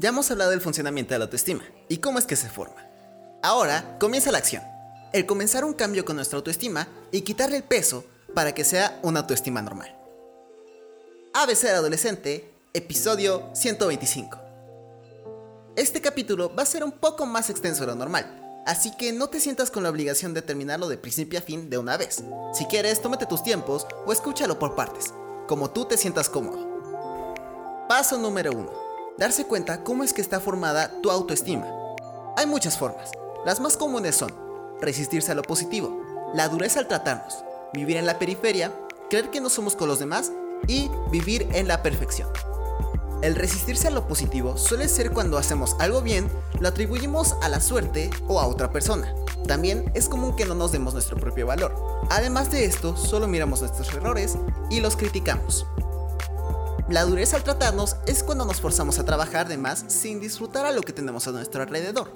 Ya hemos hablado del funcionamiento de la autoestima y cómo es que se forma. Ahora comienza la acción. El comenzar un cambio con nuestra autoestima y quitarle el peso para que sea una autoestima normal. ABC Adolescente, episodio 125. Este capítulo va a ser un poco más extenso de lo normal, así que no te sientas con la obligación de terminarlo de principio a fin de una vez. Si quieres, tómate tus tiempos o escúchalo por partes, como tú te sientas cómodo. Paso número 1 darse cuenta cómo es que está formada tu autoestima. Hay muchas formas. Las más comunes son resistirse a lo positivo, la dureza al tratarnos, vivir en la periferia, creer que no somos con los demás y vivir en la perfección. El resistirse a lo positivo suele ser cuando hacemos algo bien, lo atribuimos a la suerte o a otra persona. También es común que no nos demos nuestro propio valor. Además de esto, solo miramos nuestros errores y los criticamos. La dureza al tratarnos es cuando nos forzamos a trabajar de más sin disfrutar a lo que tenemos a nuestro alrededor.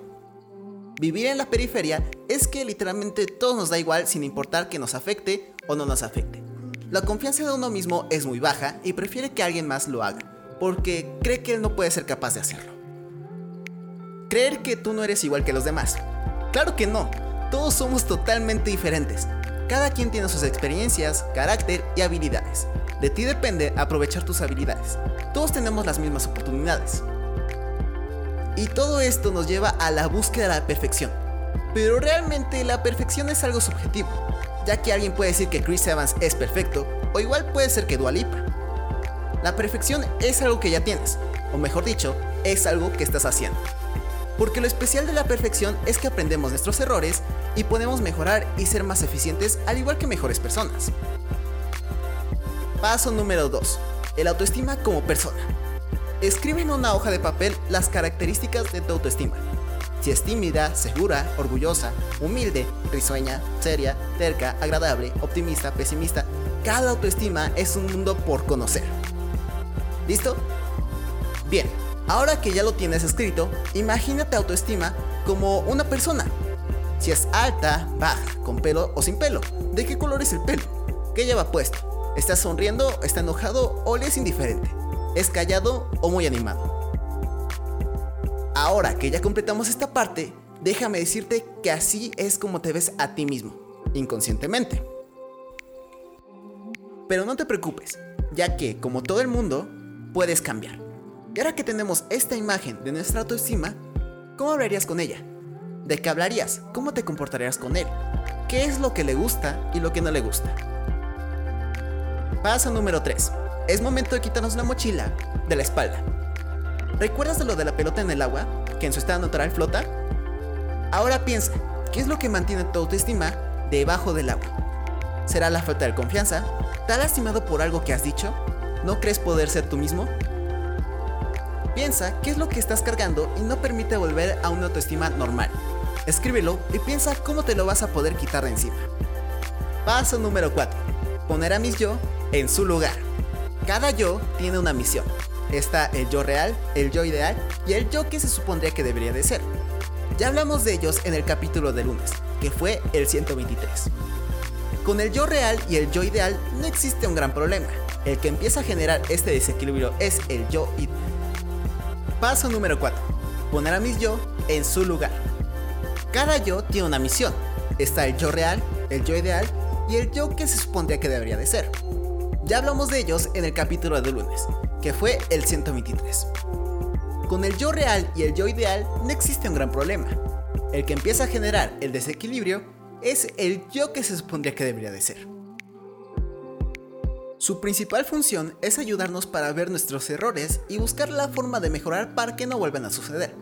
Vivir en la periferia es que literalmente todo nos da igual sin importar que nos afecte o no nos afecte. La confianza de uno mismo es muy baja y prefiere que alguien más lo haga, porque cree que él no puede ser capaz de hacerlo. Creer que tú no eres igual que los demás. Claro que no, todos somos totalmente diferentes. Cada quien tiene sus experiencias, carácter y habilidades. De ti depende aprovechar tus habilidades. Todos tenemos las mismas oportunidades. Y todo esto nos lleva a la búsqueda de la perfección. Pero realmente la perfección es algo subjetivo, ya que alguien puede decir que Chris Evans es perfecto, o igual puede ser que Dua. La perfección es algo que ya tienes, o mejor dicho, es algo que estás haciendo. Porque lo especial de la perfección es que aprendemos nuestros errores y podemos mejorar y ser más eficientes al igual que mejores personas. Paso número 2. El autoestima como persona. Escribe en una hoja de papel las características de tu autoestima. Si es tímida, segura, orgullosa, humilde, risueña, seria, terca, agradable, optimista, pesimista, cada autoestima es un mundo por conocer. ¿Listo? Bien, ahora que ya lo tienes escrito, imagínate autoestima como una persona. Si es alta, baja, con pelo o sin pelo, ¿de qué color es el pelo? ¿Qué lleva puesto? ¿Está sonriendo, está enojado o le es indiferente? ¿Es callado o muy animado? Ahora que ya completamos esta parte, déjame decirte que así es como te ves a ti mismo, inconscientemente. Pero no te preocupes, ya que, como todo el mundo, puedes cambiar. Y ahora que tenemos esta imagen de nuestra autoestima, ¿cómo hablarías con ella? ¿De qué hablarías? ¿Cómo te comportarías con él? ¿Qué es lo que le gusta y lo que no le gusta? Paso número 3. Es momento de quitarnos la mochila de la espalda. ¿Recuerdas de lo de la pelota en el agua, que en su estado natural flota? Ahora piensa, ¿qué es lo que mantiene tu autoestima debajo del agua? ¿Será la falta de confianza? ¿Te has lastimado por algo que has dicho? ¿No crees poder ser tú mismo? Piensa qué es lo que estás cargando y no permite volver a una autoestima normal. Escríbelo y piensa cómo te lo vas a poder quitar de encima. Paso número 4. Poner a mis yo en su lugar. Cada yo tiene una misión. Está el yo real, el yo ideal y el yo que se supondría que debería de ser. Ya hablamos de ellos en el capítulo de lunes, que fue el 123. Con el yo real y el yo ideal no existe un gran problema. El que empieza a generar este desequilibrio es el yo ideal. Paso número 4. Poner a mis yo en su lugar. Cada yo tiene una misión. Está el yo real, el yo ideal y el yo que se supondría que debería de ser. Ya hablamos de ellos en el capítulo de lunes, que fue el 123. Con el yo real y el yo ideal no existe un gran problema. El que empieza a generar el desequilibrio es el yo que se supondría que debería de ser. Su principal función es ayudarnos para ver nuestros errores y buscar la forma de mejorar para que no vuelvan a suceder.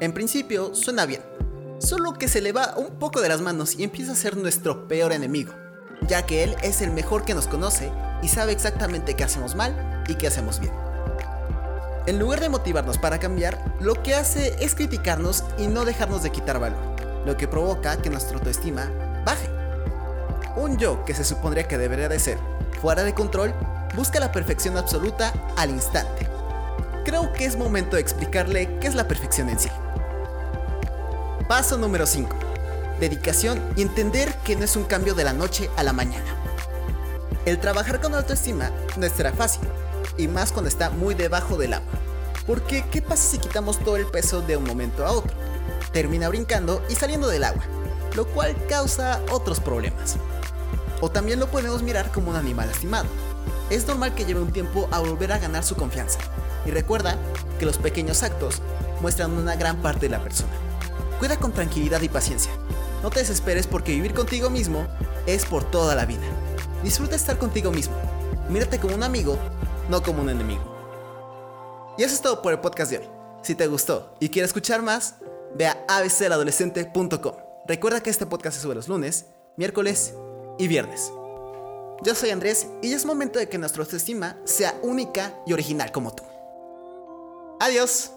En principio suena bien, solo que se le va un poco de las manos y empieza a ser nuestro peor enemigo, ya que él es el mejor que nos conoce y sabe exactamente qué hacemos mal y qué hacemos bien. En lugar de motivarnos para cambiar, lo que hace es criticarnos y no dejarnos de quitar valor, lo que provoca que nuestra autoestima baje. Un yo que se supondría que debería de ser fuera de control busca la perfección absoluta al instante. Creo que es momento de explicarle qué es la perfección en sí. Paso número 5. Dedicación y entender que no es un cambio de la noche a la mañana. El trabajar con autoestima no será fácil, y más cuando está muy debajo del agua. Porque, ¿qué pasa si quitamos todo el peso de un momento a otro? Termina brincando y saliendo del agua, lo cual causa otros problemas. O también lo podemos mirar como un animal lastimado. Es normal que lleve un tiempo a volver a ganar su confianza. Y recuerda que los pequeños actos muestran una gran parte de la persona. Cuida con tranquilidad y paciencia. No te desesperes porque vivir contigo mismo es por toda la vida. Disfruta estar contigo mismo. Mírate como un amigo, no como un enemigo. Y eso es todo por el podcast de hoy. Si te gustó y quieres escuchar más, ve a abcadolescente.com. Recuerda que este podcast se sube los lunes, miércoles y viernes. Yo soy Andrés y es momento de que nuestra autoestima sea única y original como tú. Adiós.